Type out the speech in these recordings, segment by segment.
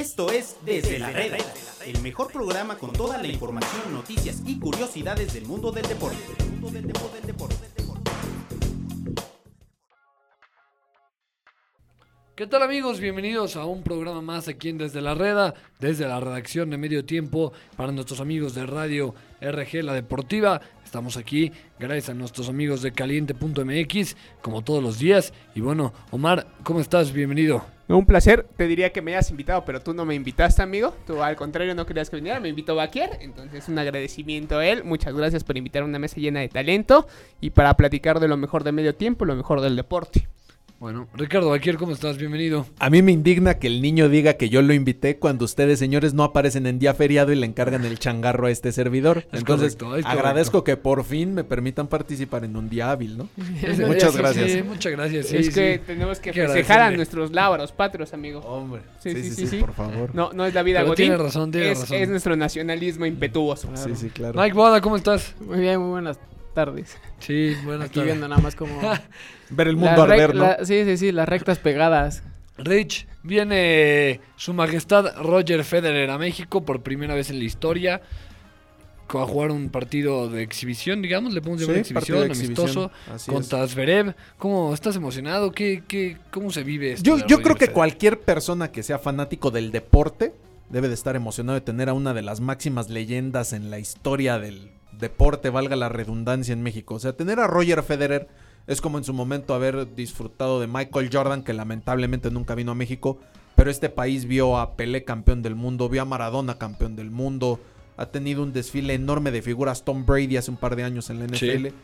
Esto es Desde la Reda, el mejor programa con toda la información, noticias y curiosidades del mundo del deporte. ¿Qué tal amigos? Bienvenidos a un programa más aquí en Desde la Reda, desde la redacción de Medio Tiempo para nuestros amigos de Radio RG La Deportiva. Estamos aquí gracias a nuestros amigos de caliente.mx, como todos los días. Y bueno, Omar, ¿cómo estás? Bienvenido. Un placer, te diría que me hayas invitado, pero tú no me invitaste, amigo. Tú al contrario no querías que viniera, me invitó Baquier. Entonces, un agradecimiento a él. Muchas gracias por invitar a una mesa llena de talento y para platicar de lo mejor de medio tiempo, lo mejor del deporte. Bueno, Ricardo Baquier, ¿cómo estás? Bienvenido. A mí me indigna que el niño diga que yo lo invité cuando ustedes, señores, no aparecen en día feriado y le encargan el changarro a este servidor. Es Entonces, correcto, es agradezco que por fin me permitan participar en un día hábil, ¿no? Sí, Muchas sí, gracias. sí, muchas gracias. sí, es que sí. tenemos que festejar a nuestros lábaros patrios, amigo. Hombre, Sí, sí, sí, sí, sí, sí, sí. por favor. No, no es la vida tiene razón, tiene es, razón. es nuestro nacionalismo impetuoso. Sí, sí, claro. Mike Boda, ¿cómo estás? Muy bien, muy buenas tardes. Sí, buenas Aquí viendo nada más como... Ver el mundo arder, ¿no? la- sí, sí, sí, las rectas pegadas. Rich, viene su majestad Roger Federer a México por primera vez en la historia. A jugar un partido de exhibición, digamos, le podemos llamar Sí, partido exhibición, de exhibición, amistoso, así contra Zverev. ¿Cómo estás emocionado? ¿Qué, qué, ¿Cómo se vive esto? Yo, de yo Roger creo que Federer? cualquier persona que sea fanático del deporte debe de estar emocionado de tener a una de las máximas leyendas en la historia del deporte, valga la redundancia en México. O sea, tener a Roger Federer es como en su momento haber disfrutado de Michael Jordan, que lamentablemente nunca vino a México, pero este país vio a Pelé campeón del mundo, vio a Maradona campeón del mundo, ha tenido un desfile enorme de figuras, Tom Brady hace un par de años en la Sí. NFL.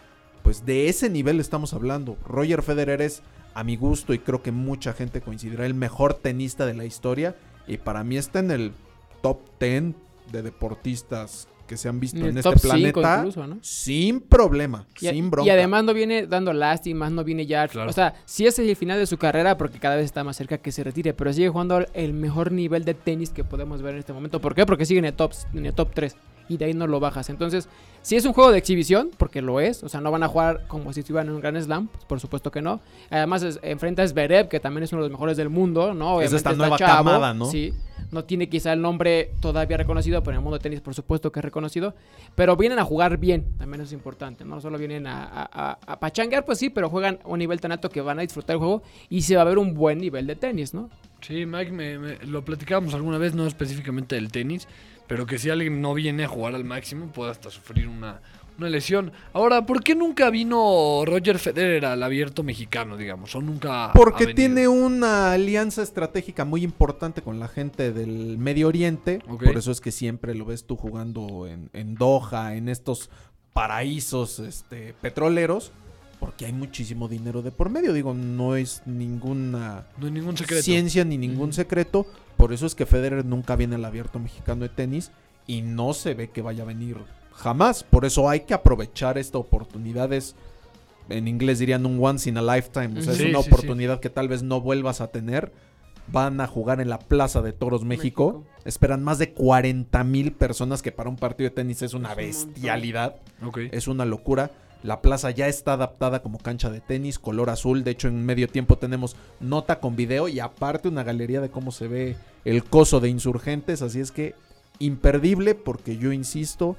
Pues de ese nivel estamos hablando. Roger Federer es, a mi gusto, y creo que mucha gente coincidirá, el mejor tenista de la historia. Y para mí está en el top 10 de deportistas que se han visto En este planeta. incluso, ¿no? Sin problema, Y, sin bronca. y además no viene dando lástimas, no viene ya... Claro. O sea, sí es el final de su carrera porque cada vez está más cerca que se retire, pero sigue jugando el mejor nivel de tenis que podemos ver en este momento. ¿Por qué? Porque sigue en el top, en el top 3 y de ahí no lo bajas. Entonces, si es un juego de exhibición, porque lo es, o sea, no van a jugar como si estuvieran en un Grand Slam, pues, por supuesto que no. Además, es- enfrenta a Zverev, que también es uno de los mejores del mundo, ¿no? Es esta está nueva camada, ¿no? Sí, no tiene quizá el nombre todavía reconocido, pero en el mundo de tenis por supuesto que es reconocido. Pero vienen a jugar bien, también es importante, ¿no? Solo vienen a, a, a- a pachanguear, pues sí, pero juegan a un nivel tan alto que van a disfrutar el juego y se va a ver un buen nivel de tenis, ¿no? Sí, Mike, me, me- lo platicábamos alguna vez, no específicamente del tenis, pero que si alguien no viene a jugar al máximo puede hasta sufrir una, una lesión. Ahora, ¿por qué nunca vino Roger Federer al abierto mexicano, digamos? O nunca. Porque tiene una alianza estratégica muy importante con la gente del Medio Oriente. Por eso es que siempre lo ves tú jugando en, en Doha, en estos paraísos este, petroleros. Porque hay muchísimo dinero de por medio. Digo, no es ninguna No hay ningún secreto. ciencia ni ningún secreto. Por eso es que Federer nunca viene al abierto mexicano de tenis. Y no se ve que vaya a venir jamás. Por eso hay que aprovechar esta oportunidad. Es, en inglés dirían un once in a lifetime. O sea, Sí, es una sí, oportunidad que tal vez no vuelvas a tener. Van a jugar en la Plaza de Toros México. México. Esperan más de 40 mil personas, que para un partido de tenis es una bestialidad. Ok. Es una locura. La plaza ya está adaptada como cancha de tenis, color azul. De hecho, en medio tiempo tenemos nota con video y aparte una galería de cómo se ve el coso de insurgentes. Así es que imperdible porque yo insisto,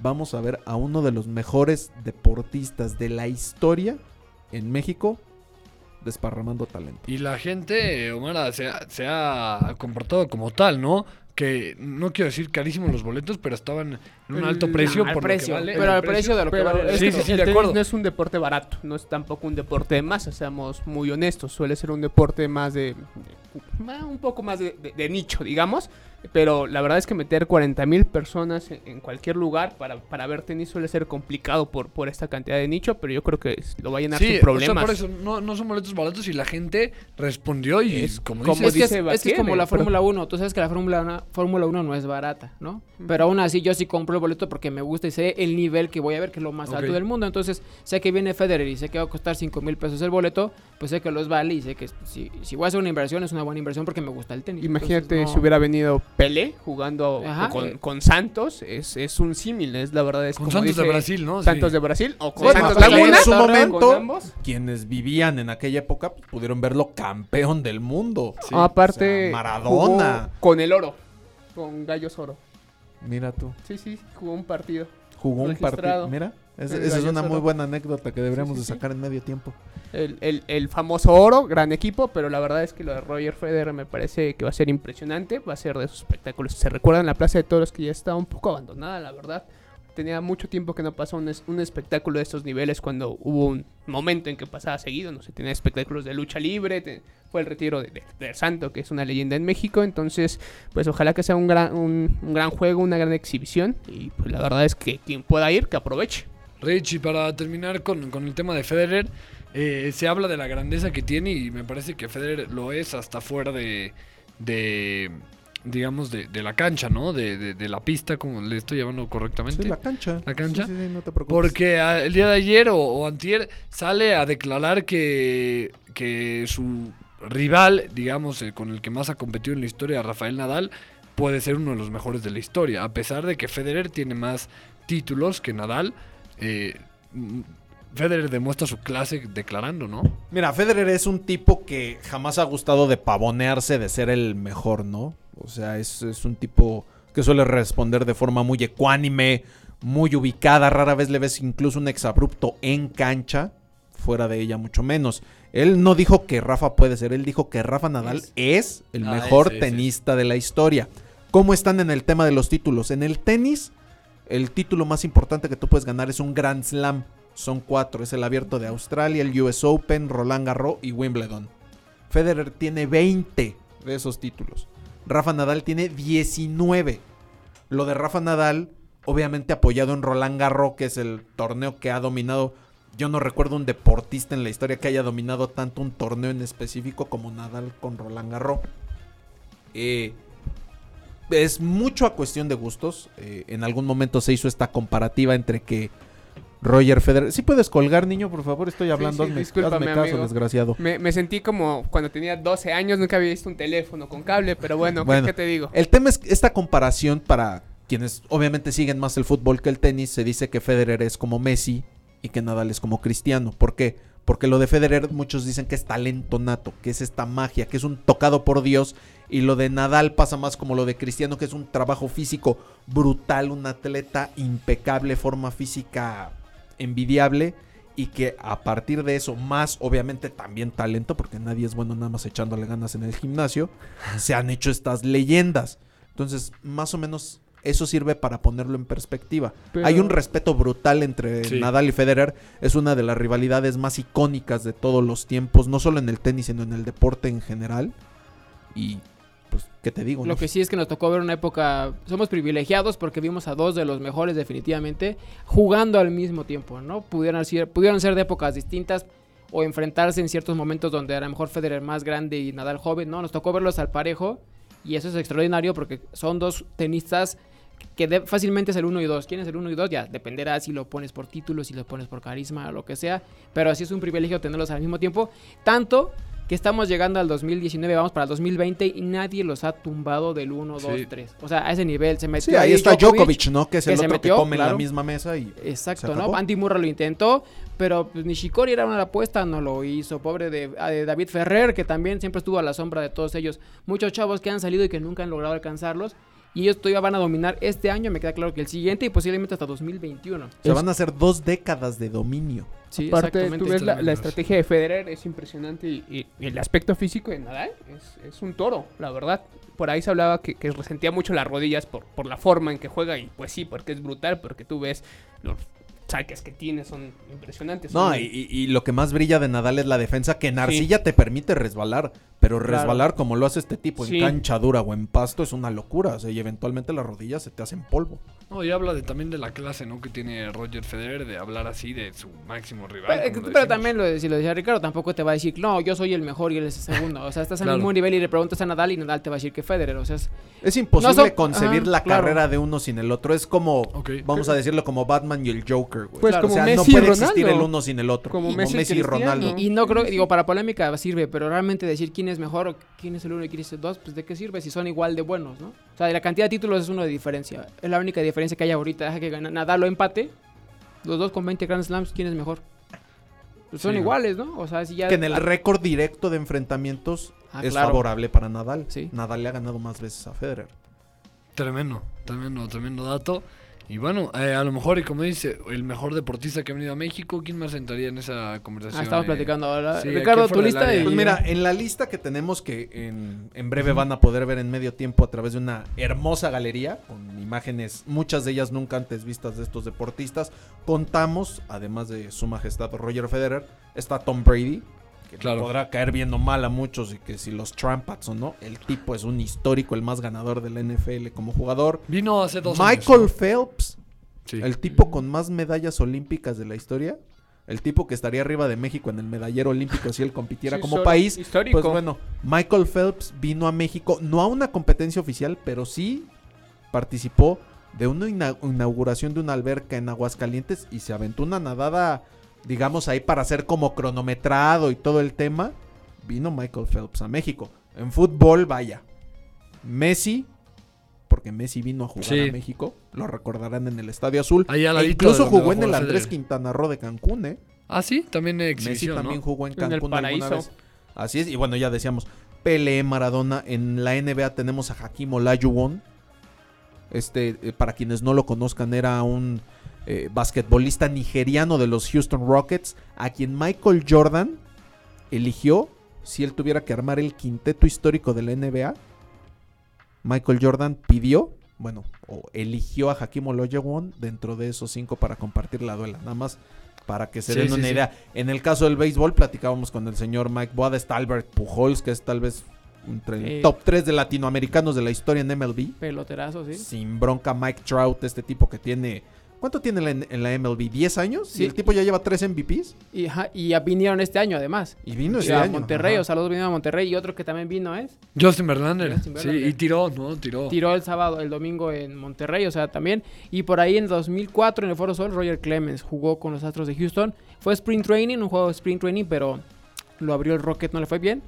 vamos a ver a uno de los mejores deportistas de la historia en México desparramando talento. Y la gente, Omar, se se ha comportado como tal, ¿no? Que no quiero decir carísimos los boletos, pero estaban en un alto precio por precio, lo que vale. pero el al precio de lo que vale. es Sí, que sí, sí, el de acuerdo. no es un deporte barato, no es tampoco un deporte de masa, seamos muy honestos. Suele ser un deporte más de. de- un poco más de, de- de nicho, digamos. Pero la verdad es que meter 40 mil personas en, cualquier lugar para, para ver tenis suele ser complicado por, por esta cantidad de nicho, pero yo creo que lo va a llenar Sí, sin o sea, problemas. por eso no, no son boletos baratos y la gente respondió y Es como como dices, es, que es, dice es que es como la Fórmula 1. Tú sabes que la Fórmula 1, Fórmula 1 no es barata, ¿no? Pero aún así yo sí compro el boleto porque me gusta y sé el nivel que voy a ver, que es lo más alto del mundo. Entonces sé que viene Federer y sé que va a costar 5 mil pesos el boleto, pues sé que los vale y sé que si, si voy a hacer una inversión es una buena inversión porque me gusta el tenis. Imagínate Entonces, si hubiera venido Pelé jugando Ajá. con, con Santos es, es un símil, es la verdad es Con como Santos de Brasil, ¿no? Santos Sí. de Brasil o con Bueno, Santos Laguna en su momento, quienes vivían en aquella época pues, pudieron verlo campeón del mundo. Aparte O sea, Maradona. jugó con el oro, con Gallos Oro. Mira tú. Sí, sí, jugó un partido. Jugó un Registrado. partido. Mira, es- esa es una muy buena anécdota que deberíamos Sí, sí, de sacar en medio tiempo. El, el- el famoso oro, gran equipo, pero la verdad es que lo de Roger Federer me parece que va a ser impresionante, va a ser de esos espectáculos. Se recuerdan la Plaza de Toros que ya está un poco abandonada, la verdad. Tenía mucho tiempo que no pasaba un, es- un espectáculo de estos niveles cuando hubo un momento en que pasaba seguido, no sé, tenía espectáculos de lucha libre, te- fue el retiro de, de- Santo, que es una leyenda en México, entonces pues ojalá que sea un gran, un, un gran juego, una gran exhibición y pues la verdad es que quien pueda ir, que aproveche. Rich, y para terminar con, con el tema de Federer, eh, se habla de la grandeza que tiene y me parece que Federer lo es hasta fuera de, de digamos, de, de la cancha, ¿no? De, de- de la pista, como le estoy llamando correctamente. Sí, la cancha. ¿La cancha? Sí, sí, sí, no te preocupes. Porque el día de ayer o, o antier sale a declarar que, que su rival, digamos, eh, con el que más ha competido en la historia, Rafael Nadal, puede ser uno de los mejores de la historia. A pesar de que Federer tiene más títulos que Nadal, eh, mm, Federer demuestra su clase declarando, ¿no? Mira, Federer es un tipo que jamás ha gustado de pavonearse de ser el mejor, ¿no? O sea, es, es un tipo que suele responder de forma muy ecuánime, muy ubicada. Rara vez le ves incluso un exabrupto en cancha, fuera de ella mucho menos. Él no dijo que Rafa puede ser, él dijo que Rafa Nadal es, el Ah, mejor tenista de la historia. ¿Cómo están en el tema de los títulos? En el tenis, el título más importante que tú puedes ganar es un Grand Slam. Son cuatro. Es el abierto de Australia, el US Open, Roland Garros y Wimbledon. Federer tiene 20 de esos títulos. Rafa Nadal tiene 19. Lo de Rafa Nadal, obviamente apoyado en Roland Garros, que es el torneo que ha dominado. Yo no recuerdo un deportista en la historia que haya dominado tanto un torneo en específico como Nadal con Roland Garros. Eh, es mucho a cuestión de gustos. Eh, en algún momento se hizo esta comparativa entre que Roger Federer. Si puedes colgar, niño, por favor, estoy hablando. sí, hazme, discúlpame, hazme caso, amigo. desgraciado. Me, me sentí como cuando tenía 12 años, nunca había visto un teléfono con cable, pero bueno, ¿qué- Bueno. ¿qué, te digo? El tema es esta comparación para quienes obviamente siguen más el fútbol que el tenis, se dice que Federer es como Messi y que Nadal es como Cristiano. ¿Por qué? Porque lo de Federer muchos dicen que es talento nato, que es esta magia, que es un tocado por Dios. Y lo de Nadal pasa más como lo de Cristiano, que es un trabajo físico brutal, un atleta impecable, forma física envidiable. Y que a partir de eso, más obviamente también talento, porque nadie es bueno nada más echándole ganas en el gimnasio, se han hecho estas leyendas. Entonces, más o menos eso sirve para ponerlo en perspectiva. Pero- Hay un respeto brutal entre Sí. Nadal y Federer. Es una de las rivalidades más icónicas de todos los tiempos, no solo en el tenis, sino en el deporte en general. Y, pues, ¿qué te digo? Lo no? que sí es que nos tocó ver una época, somos privilegiados porque vimos a dos de los mejores definitivamente jugando al mismo tiempo, ¿no? Pudieron ser, pudieron ser de épocas distintas o enfrentarse en ciertos momentos donde era mejor Federer más grande y Nadal joven, ¿no? Nos tocó verlos al parejo y eso es extraordinario porque son dos tenistas que de- fácilmente es el 1 y 2. ¿Quién es el 1 y 2? Ya dependerá si lo pones por título, si lo pones por carisma o lo que sea, pero así es un privilegio tenerlos al mismo tiempo, tanto que estamos llegando al 2019, vamos para el 2020 y nadie los ha tumbado del 1, 2, Sí. 3. O sea, a ese nivel se metió Sí, ahí está Djokovic, ¿no? Que es que el se otro metió, que come en la misma mesa y... Exacto, Se ¿no? Andy Murray lo intentó, pero pues, Nishikori era una apuesta, no lo hizo. Pobre de, a- de David Ferrer, que también siempre estuvo a la sombra de todos ellos. Muchos chavos que han salido y que nunca han logrado alcanzarlos. Y ellos todavía van a dominar este año, me queda claro que el siguiente y posiblemente hasta 2021. O sea, van a ser dos décadas de dominio. Sí, Aparte, exactamente. tú ves la, estrategia de Federer, es impresionante y, y- y el aspecto físico de Nadal es, es un toro, la verdad. Por ahí se hablaba que, que resentía mucho las rodillas por, por la forma en que juega y pues sí, porque es brutal, porque tú ves los saques que tiene, son impresionantes. No, son- y, lo que más brilla de Nadal es la defensa, que en arcilla te permite resbalar, pero Claro. resbalar como lo hace este tipo Sí. en cancha dura o en pasto es una locura, o sea, y eventualmente las rodillas se te hacen polvo. No, y habla de, también de la clase, ¿no? Que tiene Roger Federer de hablar así de su máximo rival. Pero, también, lo, si lo decía Ricardo, tampoco te va a decir, no, yo soy el mejor y él es el segundo. O sea, estás al Claro. mismo nivel y le preguntas a Nadal y Nadal te va a decir que Federer. O sea, es- Es imposible No concebir ajá, la claro. carrera de uno sin el otro, es como, vamos a decirlo, como Batman y el Joker, güey. Pues Claro, como o sea, Messi no puede Ronaldo. existir el uno sin el otro. Como Como Messi y Messi y Cristiano. Ronaldo. Y, y no creo, digo, para polémica sirve, pero realmente decir quién es mejor o quién es el uno y quién es el dos, pues de qué sirve si son igual de buenos, ¿no? O sea, la cantidad de títulos es uno de diferencia. Es la única diferencia que hay ahorita. Deja que gana Nadal o empate. Los dos con 20 Grand Slams, ¿quién es mejor? Pues son Sí. iguales, ¿no? O sea, si ya... Que en el récord directo de enfrentamientos Ah, es claro. favorable para Nadal. Sí. Nadal le ha ganado más veces a Federer. Tremendo, tremendo, tremendo dato. Y bueno, eh, a lo mejor, y como dice, el mejor deportista que ha venido a México, ¿quién más entraría en esa conversación? Ah, estamos eh? platicando ahora. sí, Ricardo, tu lista y... Pues mira, en la lista que tenemos que en, en breve van a poder ver en medio tiempo a través de una hermosa galería con imágenes, muchas de ellas nunca antes vistas de estos deportistas, contamos, además de su majestad Roger Federer, está Tom Brady, que Claro. podrá caer viendo mal a muchos y que si los Trampats o no, el tipo es un histórico, el más ganador de la NFL como jugador. Vino hace dos Michael años. Phelps, el tipo con más medallas olímpicas de la historia. El tipo que estaría arriba de México en el medallero olímpico si él compitiera Sí, como país. Histórico. Pues bueno, Michael Phelps vino a México, no a una competencia oficial, pero sí participó de una ina- inauguración de una alberca en Aguascalientes y se aventó una nadada, digamos, ahí para hacer como cronometrado y todo el tema. Vino Michael Phelps a México. En fútbol, vaya. Messi, porque Messi vino a jugar Sí. a México, lo recordarán en el Estadio Azul. Ahí al E incluso jugó en el Andrés. Quintana Roo de Cancún, ¿eh? Ah, sí, también en Messi también ¿no? jugó en En el Cancún alguna paraíso. vez. Así es, y bueno, ya decíamos, Pelé, Maradona, en la NBA tenemos a Hakim Olajuwon. Este, eh, para quienes no lo conozcan, era un eh, basquetbolista nigeriano de los Houston Rockets, a quien Michael Jordan eligió si él tuviera que armar el quinteto histórico de la NBA. Michael Jordan pidió, bueno, o eligió a Hakim Olajuwon dentro de esos cinco para compartir la duela. Nada más para que se Sí, den sí, una sí. idea. En el caso del béisbol, platicábamos con el señor Mike Boada, está Albert Pujols, que es tal vez entre el Eh. top 3 de latinoamericanos de la historia en MLB. Peloterazo, ¿sí? Sin bronca, Mike Trout, este tipo que tiene. ¿Cuánto tiene en la, en la MLB? ¿10 años? Sí. Y el tipo ya lleva 3 MVPs. Y, ajá, y ya vinieron este año, además. Y vino O este sea, año. Monterrey, Ajá. o sea, los dos vinieron a Monterrey y otro que también vino es. Justin Verlander. Justin Sí, y tiró, ¿no? Tiró. Tiró el sábado, el domingo en Monterrey, o sea, también. Y por ahí en 2004 en el Foro Sol, Roger Clemens jugó con los Astros de Houston. Fue Spring Training, un juego de Spring Training, pero lo abrió el Rocket, no le fue bien.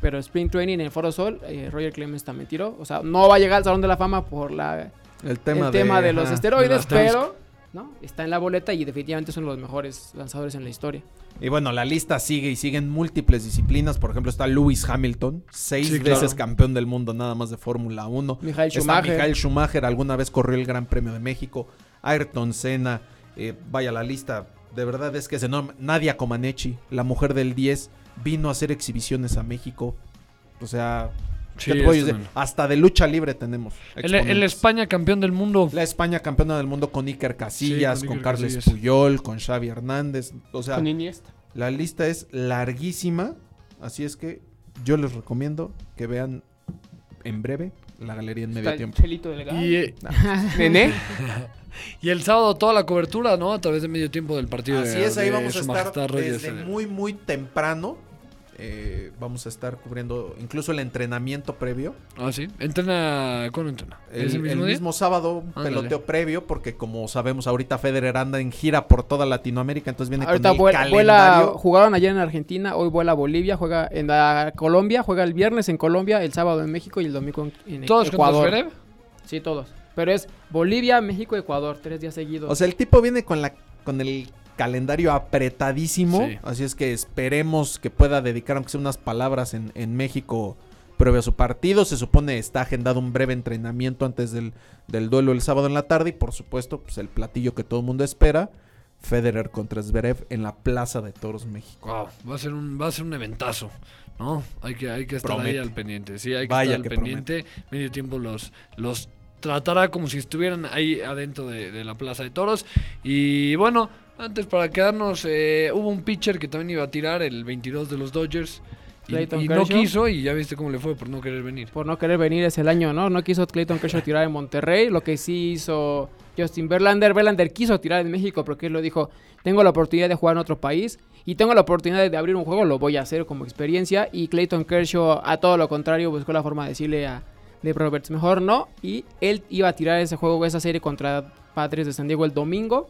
Pero Spring Training en el Foro Sol, eh, Roger Clemens también tiró. O sea, no va a llegar al Salón de la Fama por la, El tema, el tema de, los ajá. esteroides, de pero ¿no? está en la boleta y definitivamente son los mejores lanzadores en la historia. Y bueno, la lista sigue y siguen múltiples disciplinas. Por ejemplo, está Lewis Hamilton, seis Sí, claro. veces campeón del mundo nada más de Fórmula 1. Michael Schumacher. Michael Schumacher, alguna vez corrió el Gran Premio de México. Ayrton Senna, eh, vaya la lista, de verdad es que es enorme. Nadia Comaneci, la mujer del 10, vino a hacer exhibiciones a México. O sea, Sí, ¿qué te puedo es decir? tremendo. hasta de lucha libre tenemos. El. España campeón del mundo. La España campeona del mundo con Iker Casillas, Sí, con, con Iker Carles Casillas. Puyol, con Xavi Hernández. O sea, Con Iniesta. la lista es larguísima, así es que yo les recomiendo que vean en breve la galería en medio Está el tiempo. Chelito Delgado. Y, eh, Nené. y el sábado toda la cobertura, ¿no? A través de medio tiempo del partido Así de, es, ahí de vamos a estar desde Federer. muy, muy temprano. Eh, vamos a estar cubriendo incluso el entrenamiento previo. Ah, sí. Entrena. ¿Cuándo entrena? El, ¿Ese el mismo sábado, un Ándale. peloteo previo, porque como sabemos, ahorita Federer anda en gira por toda Latinoamérica, entonces viene Ahorita con el vuela, vuela- calendario. jugaron ayer en Argentina, hoy vuela a Bolivia, juega en la Colombia, juega el viernes en Colombia, el sábado en México y el domingo en, en ¿Todos Ecuador. Zverev? Sí, todos. Pero es Bolivia, México, Ecuador, tres días seguidos. O sea, el tipo viene con la con el calendario apretadísimo. Sí. Así es que esperemos que pueda dedicar aunque sea unas palabras en, en México previo a su partido. Se supone está agendado un breve entrenamiento antes del, del duelo el sábado en la tarde. Y por supuesto, pues el platillo que todo el mundo espera. Federer contra Zverev en la Plaza de Toros México. Wow, va a ser un, va a ser un eventazo, ¿no? Hay que, hay que estar ahí Promete. al pendiente. Sí, hay que Vaya estar al que pendiente. Medio tiempo los, los tratará como si estuvieran ahí adentro de, de la Plaza de Toros. Y bueno, antes para quedarnos, eh, hubo un pitcher que también iba a tirar, el 22 de los Dodgers. Y, y no quiso y ya viste cómo le fue por no querer venir. Por no querer venir es el año, ¿no? No quiso Clayton Kershaw tirar en Monterrey, lo que sí hizo Justin Verlander. Verlander quiso tirar en México porque él lo dijo, tengo la oportunidad de jugar en otro país y tengo la oportunidad de abrir un juego, lo voy a hacer como experiencia. Y Clayton Kershaw, a todo lo contrario, buscó la forma de decirle a Dave Roberts, mejor no. Y él iba a tirar ese juego, esa serie contra Padres de San Diego el domingo.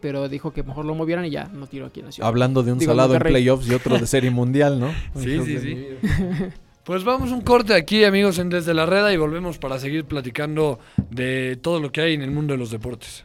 Pero dijo que mejor lo movieran y ya no tiró aquí en la ciudad. Hablando de un Digo, salado en playoffs y otro de serie mundial, ¿no? Sí, sí, sí. Pues vamos un corte aquí, amigos, en Desde la Reda y volvemos para seguir platicando de todo lo que hay en el mundo de los deportes.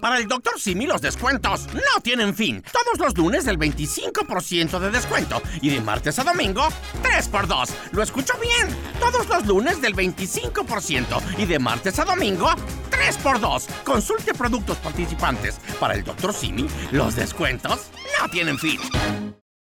Para el Dr. Simi los descuentos no tienen fin. Todos los lunes del 25% de descuento y de martes a domingo 3x2. ¿Lo escucho bien? Todos los lunes del 25% y de martes a domingo 3x2. Consulte productos participantes. Para el Dr. Simi los descuentos no tienen fin.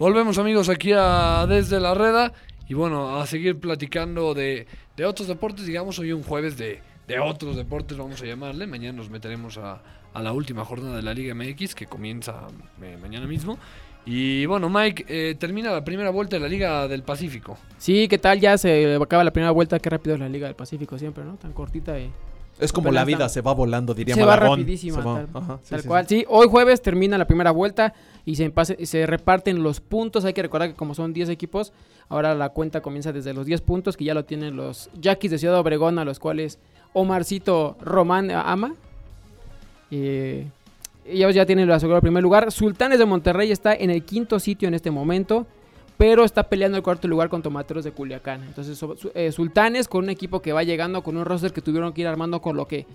Volvemos amigos aquí a Desde la Reda y bueno, a seguir platicando de, de otros deportes, digamos hoy un jueves de, de otros deportes vamos a llamarle, mañana nos meteremos a, a la última jornada de la Liga MX que comienza eh, mañana mismo y bueno Mike, eh, termina la primera vuelta de la Liga del Pacífico. Sí, ¿qué tal? Ya se acaba la primera vuelta. Qué rápido es la Liga del Pacífico siempre, ¿no? Tan cortita y... Es como la vida, está- se va volando, diría se va Malagón. rapidísima, Se va- tal, ajá, sí, tal sí, cual. sí. Sí, hoy jueves termina la primera vuelta y se, reparten los puntos. Hay que recordar que como son 10 equipos, ahora la cuenta comienza desde los 10 puntos que ya lo tienen los Yaquis de Ciudad Obregón, a los cuales Omarcito Román ama. Eh, ellos ya tienen lo asegurado el primer lugar. Sultanes de Monterrey está en el quinto sitio en este momento. Pero está peleando el cuarto lugar con Tomateros de Culiacán. Entonces, eh, Sultanes con un equipo que va llegando, con un roster que tuvieron que ir armando con lo que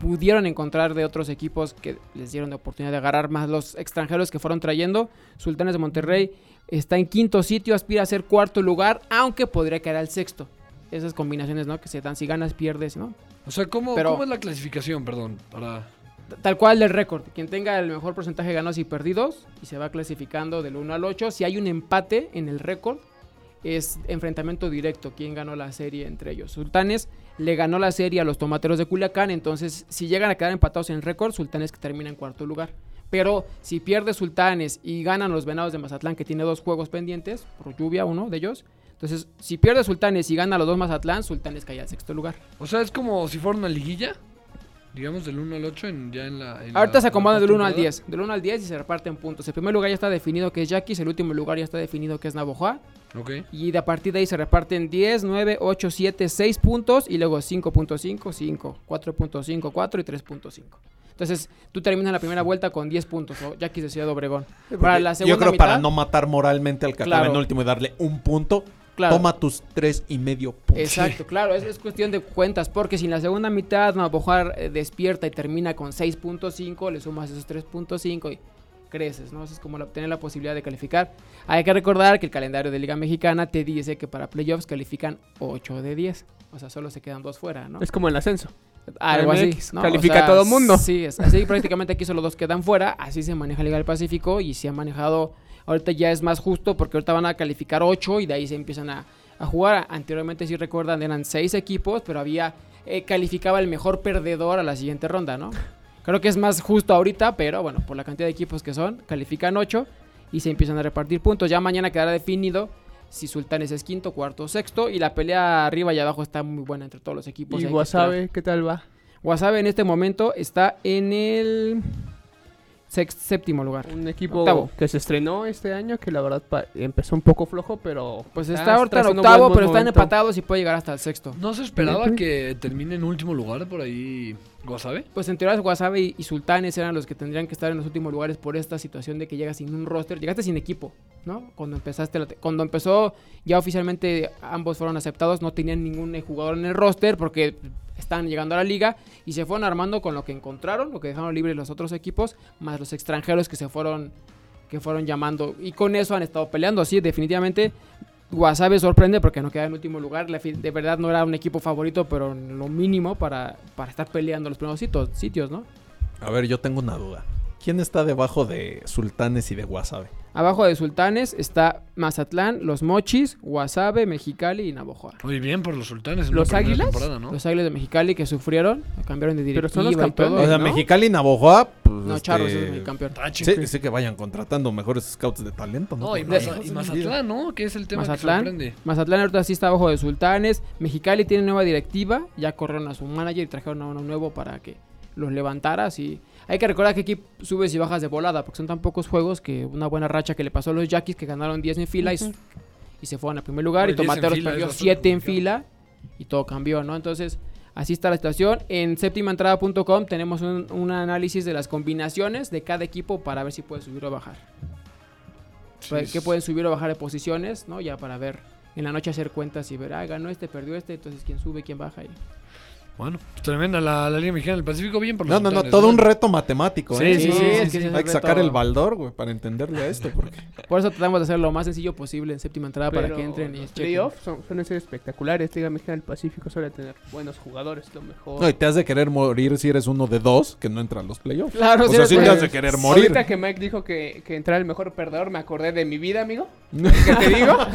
pudieron encontrar de otros equipos que les dieron la oportunidad de agarrar más los extranjeros que fueron trayendo. Sultanes de Monterrey está en quinto sitio, aspira a ser cuarto lugar, aunque podría caer al sexto. Esas combinaciones, ¿no? Que se dan si ganas, pierdes, ¿no? O sea, ¿cómo, Pero- cómo es la clasificación? Perdón, para... Tal cual del récord. Quien tenga el mejor porcentaje de ganados y perdidos y se va clasificando del 1 al 8. Si hay un empate en el récord, es enfrentamiento directo. ¿Quién ganó la serie entre ellos? Sultanes le ganó la serie a los tomateros de Culiacán. Entonces, si llegan a quedar empatados en récord, Sultanes que termina en cuarto lugar. Pero si pierde Sultanes y ganan los Venados de Mazatlán, que tiene dos juegos pendientes, por lluvia, uno de ellos. Entonces, si pierde Sultanes y gana los dos Mazatlán, Sultanes cae al sexto lugar. O sea, es como si fuera una liguilla, digamos del 1 al 8 en, ya en la... en Ahorita la- se acomodan del 1 al postemporada. 10. Del 1 al 10 y se reparten puntos. El primer lugar ya está definido que es Yaquis. El último lugar ya está definido que es Navojoa. Ok. Y de a partir de ahí se reparten 10, 9, 8, 7, 6 puntos. Y luego 5.5, 5, 4.5, 4 y 3.5. Entonces tú terminas la primera vuelta con 10 puntos. O Yaquis de Ciudad Obregón. Para la segunda Yo creo mitad, para no matar moralmente al que acaba Claro. en último y darle un punto, Claro. toma tus tres y medio puntos. Exacto, claro, es, es cuestión de cuentas, porque si en la segunda mitad Navajo eh, despierta y termina con 6.5, le sumas esos 3.5 y creces, ¿no? Eso es como la- tener la posibilidad de calificar. Hay que recordar que el calendario de Liga Mexicana te dice que para playoffs califican 8 de 10, o sea, solo se quedan dos fuera, ¿no? Es como el ascenso. Algo así. Califica a todo mundo. Sí, es así prácticamente aquí solo dos quedan fuera, así se maneja Liga del Pacífico y se ha manejado, ahorita ya es más justo porque ahorita van a calificar 8 y de ahí se empiezan a, a jugar. Anteriormente, si recuerdan, eran 6 equipos, pero había, eh, calificaba el mejor perdedor a la siguiente ronda, ¿no? Creo que es más justo ahorita, pero bueno, por la cantidad de equipos que son, califican 8 y se empiezan a repartir puntos. Ya mañana quedará definido si Sultanes es quinto, cuarto o sexto. Y la pelea arriba y abajo está muy buena entre todos los equipos. y. Wasabe, ¿qué tal va? Wasabe en este momento está en el sex- séptimo lugar. Un equipo Octavo. que se estrenó este año, que la verdad empezó un poco flojo, pero... Pues está ahorita en octavo, buen pero están empatados y puede llegar hasta el sexto. ¿No se esperaba que termine en último lugar por ahí Guasave? Pues en teoría Wasabe y, y Sultanes eran los que tendrían que estar en los últimos lugares por esta situación de que llegas sin un roster, llegaste sin equipo, ¿no? Cuando empezaste la cuando empezó ya oficialmente ambos fueron aceptados, no tenían ningún jugador en el roster porque están llegando a la liga y se fueron armando con lo que encontraron, lo que dejaron libres los otros equipos, más los extranjeros que se fueron que fueron llamando y con eso han estado peleando, así definitivamente Wasabe sorprende porque no queda en último lugar. De verdad no era un equipo favorito, pero lo mínimo para, para estar peleando los primeros sitios, ¿no? A ver, yo tengo una duda. ¿Quién está debajo de Sultanes y de Wasabe? Abajo de Sultanes está Mazatlán, Los Mochis, Guasave, Mexicali y Navojoa. Muy bien por los sultanes. en ¿Los la Águilas? temporada, ¿no? Los Águilas de Mexicali que sufrieron, cambiaron de Pero directiva son los y todo. campeones, O sea, ¿no? Mexicali y Navojoa, pues, No, este, Charros es el campeón. Ah, Sí, que vayan contratando mejores scouts de talento, ¿no? No, y, Maza- Mazatlán, ¿no? Que es el tema que Mazatlán, sorprende. Mazatlán ahorita sí está abajo de Sultanes. Mexicali tiene nueva directiva. Ya corrieron a su manager y trajeron a uno nuevo para que los levantara. Así. Hay que recordar que aquí subes y bajas de volada, porque son tan pocos juegos que una buena racha que le pasó a los Yaquis que ganaron 10 en fila y, se fueron al primer lugar. Oye, y 10 en Tomateros perdió bastante 7 en fila y todo cambió, ¿no? Entonces, así está la situación. En séptimaentrada.com tenemos un, un análisis de las combinaciones de cada equipo para ver si puede subir o bajar. Pues, que pueden subir o bajar de posiciones, ¿no? Ya para ver en la noche hacer cuentas y ver, ah, ganó este, perdió este, entonces quién sube, quién baja. Y... Bueno, pues tremenda la, la Liga Mexicana del Pacífico. Bien por los No, no, no, todo un reto matemático, Sí, ¿eh? sí, sí, es sí, que sí. ese Hay que sacar el baldor, güey, para entenderle a esto. Porque... Por eso tratamos de hacer lo más sencillo posible en séptima entrada para Pero que entren y playoffs son- suelen ser espectaculares. Liga Mexicana del Pacífico suele tener buenos jugadores, lo mejor. No, y te has de querer morir si eres uno de dos que no entra a los playoffs. Claro, O sí, sea, sí sí. te has de querer morir. Ahorita que Mike dijo que, que entrar el mejor perdedor, me acordé de mi vida, amigo. ¿Qué te digo?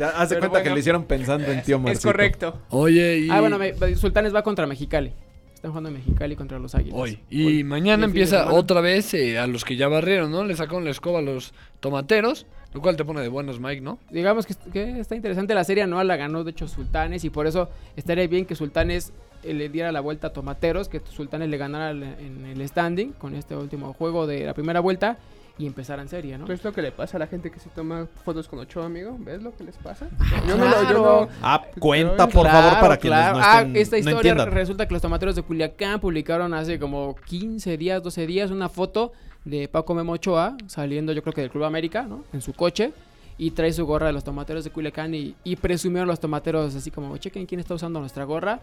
Sea, haz de Pero cuenta que le hicieron pensando en tío es Marcito. correcto. Oye, y... Ah, bueno, me- Sultanes va contra Mexicali. Están jugando Mexicali contra los Águilas. Hoy. Y Hoy. mañana empieza otra vez eh, a los que ya barrieron, ¿no? Le sacaron la escoba a los tomateros, lo cual te pone de buenos, Mike, ¿no? Digamos que, que está interesante la serie anual, la ganó de hecho Sultanes y por eso estaría bien que Sultanes eh, le diera la vuelta a Tomateros, que Sultanes le ganara en el standing con este último juego de la primera vuelta y empezar en serie, ¿no? ¿Ves lo que le pasa a la gente que se toma fotos con Ochoa, amigo? ¿Ves lo que les pasa? Ah, yo no lo, yo no- Ah, cuenta, por favor, Claro, para quienes claro. no Ah, estén, esta no historia resulta que los tomateros de Culiacán publicaron hace como 15 días, 12 días una foto de Paco Memo Ochoa saliendo yo creo que del Club América, ¿no? En su coche y trae su gorra de los tomateros de Culiacán y, y presumieron los tomateros así como, chequen quién está usando nuestra gorra.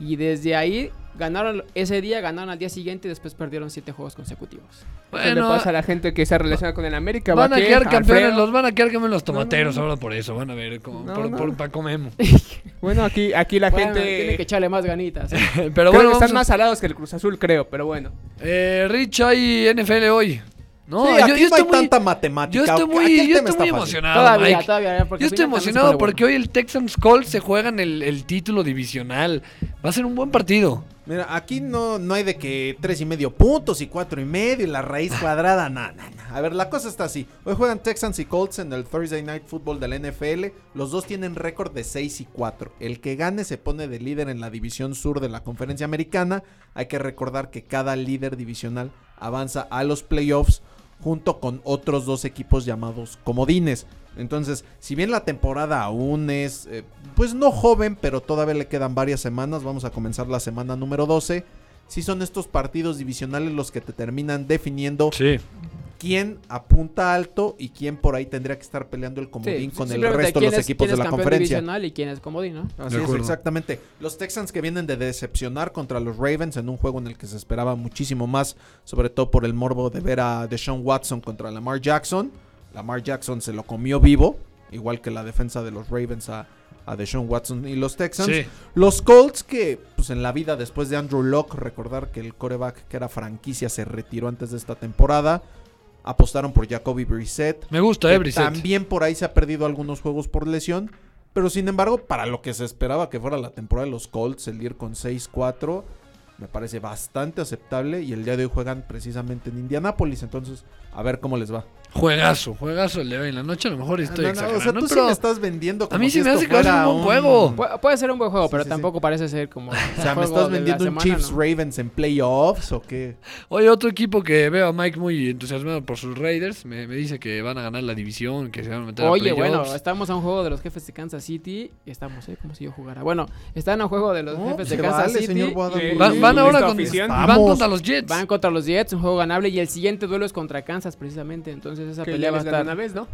Y desde ahí ganaron ese día, ganaron al día siguiente y después perdieron siete juegos consecutivos. Le Bueno, pasa a la gente que se relaciona con el América. van a quedar campeones, Alfredo. los van a quedar campeones los tomateros no, no. ahora por eso, van a ver, como, por, por Paco Memo. Bueno, aquí, aquí la Bueno, gente... tienen que echarle más ganitas. ¿eh? Pero Creo bueno, que están a- más salados que el Cruz Azul, creo, pero bueno. eh, Rich, hay NFL hoy. No, Sí, yo, aquí yo no estoy hay muy, tanta matemática. yo estoy Aquí muy, yo estoy está muy emocionado, todavía, Mike. todavía. porque Yo estoy emocionado porque bueno. hoy el Texans Colts se juegan el, el título divisional. Va a ser un buen partido. Mira, aquí no, no hay de que tres y medio puntos y cuatro y medio y la raíz cuadrada, nada, nada. A ver, la cosa está así. Hoy juegan Texans y Colts en el Thursday Night Football del NFL. Los dos tienen récord de 6 y 4. El que gane se pone de líder en la división sur de la conferencia americana. Hay que recordar que cada líder divisional avanza a los playoffs junto con otros dos equipos llamados comodines. Entonces, si bien la temporada aún es, eh, pues no joven, pero todavía le quedan varias semanas, vamos a comenzar la semana número 12. Si son estos partidos divisionales los que te terminan definiendo Sí. Quién apunta alto y quién por ahí tendría que estar peleando el Sí, comodín con el resto de los es- equipos quién de es la conferencia. y quién es comodín, ¿no? Así es, exactamente. Los Texans que vienen de decepcionar contra los Ravens en un juego en el que se esperaba muchísimo más, sobre todo por el morbo de ver a Deshaun Watson contra Lamar Jackson. Lamar Jackson se lo comió vivo, igual que la defensa de los Ravens a, a Deshaun Watson y los Texans. Sí. Los Colts que, pues en la vida después de Andrew Locke, recordar que el coreback que era franquicia se retiró antes de esta temporada. Apostaron por Jacoby Brissett. Me gusta, eh, Brissett. También por ahí se ha perdido algunos juegos por lesión. Pero sin embargo, para lo que se esperaba que fuera la temporada de los Colts, el ir con 6-4, me parece bastante aceptable. Y el día de hoy juegan precisamente en Indianápolis. Entonces, a ver cómo les va. Juegazo, juegazo el de hoy en la noche. A lo mejor estoy No, no, o sea, tú sí pero me estás vendiendo como a mí si sí me esto hace que a un buen juego. Pu- puede ser un buen juego, Sí, pero sí, tampoco sí. parece ser como. O sea, ¿me estás vendiendo un Chiefs Ravens en playoffs o qué? Oye, otro equipo que veo a Mike muy entusiasmado por sus Raiders. Me, me dice que van a ganar la división, que se van a meter a Oye, bueno, playoffs. estamos a un juego de los jefes de Kansas City. y Estamos, ¿eh? Como si yo jugara. Bueno, están a un juego de los jefes de Kansas vale, City. señor Guadalupe. Eh, Van, ahora con, van contra los Jets. Van contra los Jets, un juego ganable. Y el siguiente duelo es contra Kansas, precisamente. Entonces esa Que pelea ya va a estar. una vez, ¿no?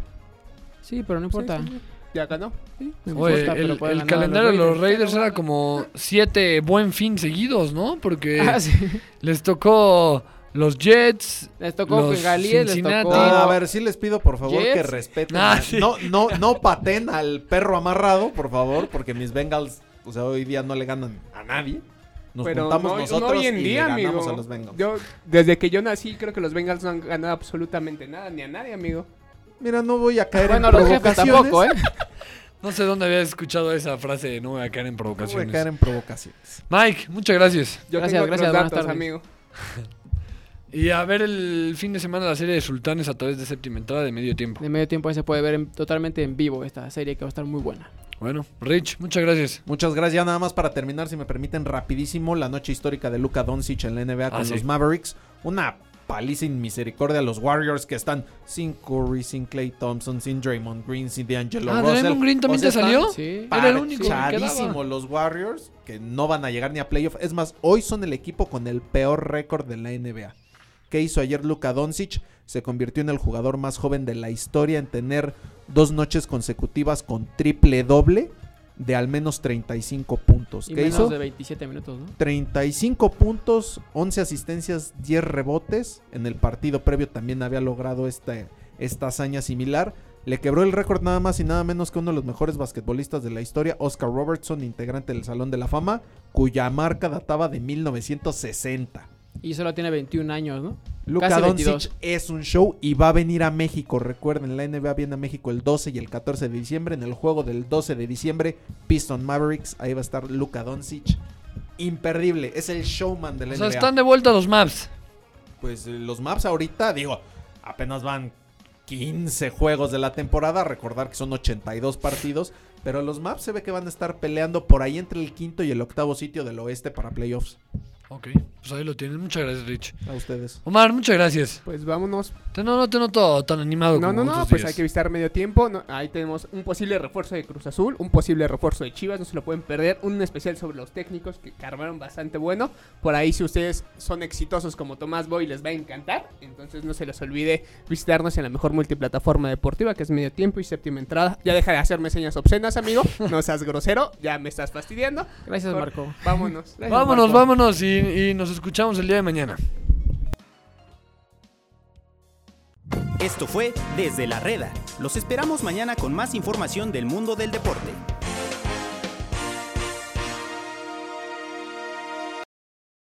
Sí, pero no importa. Sí, sí, sí. Ya ganó. Sí, no Oye, importa, pero el, el calendario de los Raiders. Era como siete buen fin seguidos, ¿no? Porque Ah, sí. les tocó los Jets. Les tocó Los Bengalíes, les tocó. No, a ver, sí les pido por favor Jets. que respeten. Ah. No, no, no paten al perro amarrado, por favor, porque mis Bengals, o sea, hoy día no le ganan a nadie. Nos Pero juntamos no, no nosotros hoy en y día, le ganamos amigo. a los Bengals. Yo, desde que yo nací, creo que los Bengals no han ganado absolutamente nada, ni a nadie, amigo. Mira, no voy a caer Bueno, en los jefes provocaciones. tampoco, ¿eh? No sé dónde habías escuchado esa frase de no voy a caer en No voy a provocaciones. caer en provocaciones. Mike, muchas gracias. Yo Gracias, tengo otros gracias, buenas datos, amigo. Y a ver el fin de semana la serie de Sultanes a través de séptima entrada de medio tiempo. De medio tiempo ahí se puede ver en- totalmente en vivo esta serie que va a estar muy buena. Bueno, Rich, muchas gracias. Muchas gracias. Ya nada más para terminar, si me permiten, rapidísimo, la noche histórica de Luka Doncic en la NBA con Ah, sí. los Mavericks. Una paliza sin misericordia a los Warriors que están sin Curry, sin Clay Thompson, sin Draymond Green, sin D'Angelo Ah, Russell. Draymond Green también O sea, te salió. Sí. Era el único que los Warriors que no van a llegar ni a playoff. Es más, hoy son el equipo con el peor récord de la NBA. ¿Qué hizo ayer Luka Doncic? Se convirtió en el jugador más joven de la historia en tener dos noches consecutivas con triple doble de al menos 35 puntos. Y ¿Qué menos hizo? de 27 minutos, ¿no? 35 puntos, 11 asistencias, 10 rebotes. En el partido previo también había logrado esta, esta hazaña similar. Le quebró el récord nada más y nada menos que uno de los mejores basquetbolistas de la historia, Oscar Robertson, integrante del Salón de la Fama, cuya marca databa de 1960. Y solo tiene 21 años, ¿no? Luka Doncic 22. es un show y va a venir a México. Recuerden, la NBA viene a México el 12 y el 14 de diciembre. En el juego del 12 de diciembre, Piston Mavericks, ahí va a estar Luka Doncic. Imperdible, es el showman de la O sea, NBA. están de vuelta los maps. Pues eh, los maps ahorita, digo, apenas van 15 juegos de la temporada. Recordar que son 82 partidos. Pero los maps se ve que van a estar peleando por ahí entre el quinto y el octavo sitio del oeste para playoffs. Ok, pues ahí lo tienen. Muchas gracias, Rich. A ustedes. Omar, muchas gracias. Pues vámonos. Te, no, no te noto tan animado No, como no, no, pues días. hay que visitar medio tiempo. No, ahí tenemos un posible refuerzo de Cruz Azul, un posible refuerzo de Chivas, no se lo pueden perder. Un especial sobre los técnicos que armaron bastante bueno. Por ahí, si ustedes son exitosos como Tomás Boy, les va a encantar. Entonces no se les olvide visitarnos en la mejor multiplataforma deportiva que es medio tiempo y séptima entrada. Ya deja de hacerme señas obscenas, amigo. No seas grosero, ya me estás fastidiando. Gracias, Por- Marco. Vámonos. Gracias, Vámonos, Marco. vámonos y, y nos escuchamos el día de mañana. Esto fue Desde la Reda. Los esperamos mañana con más información del mundo del deporte.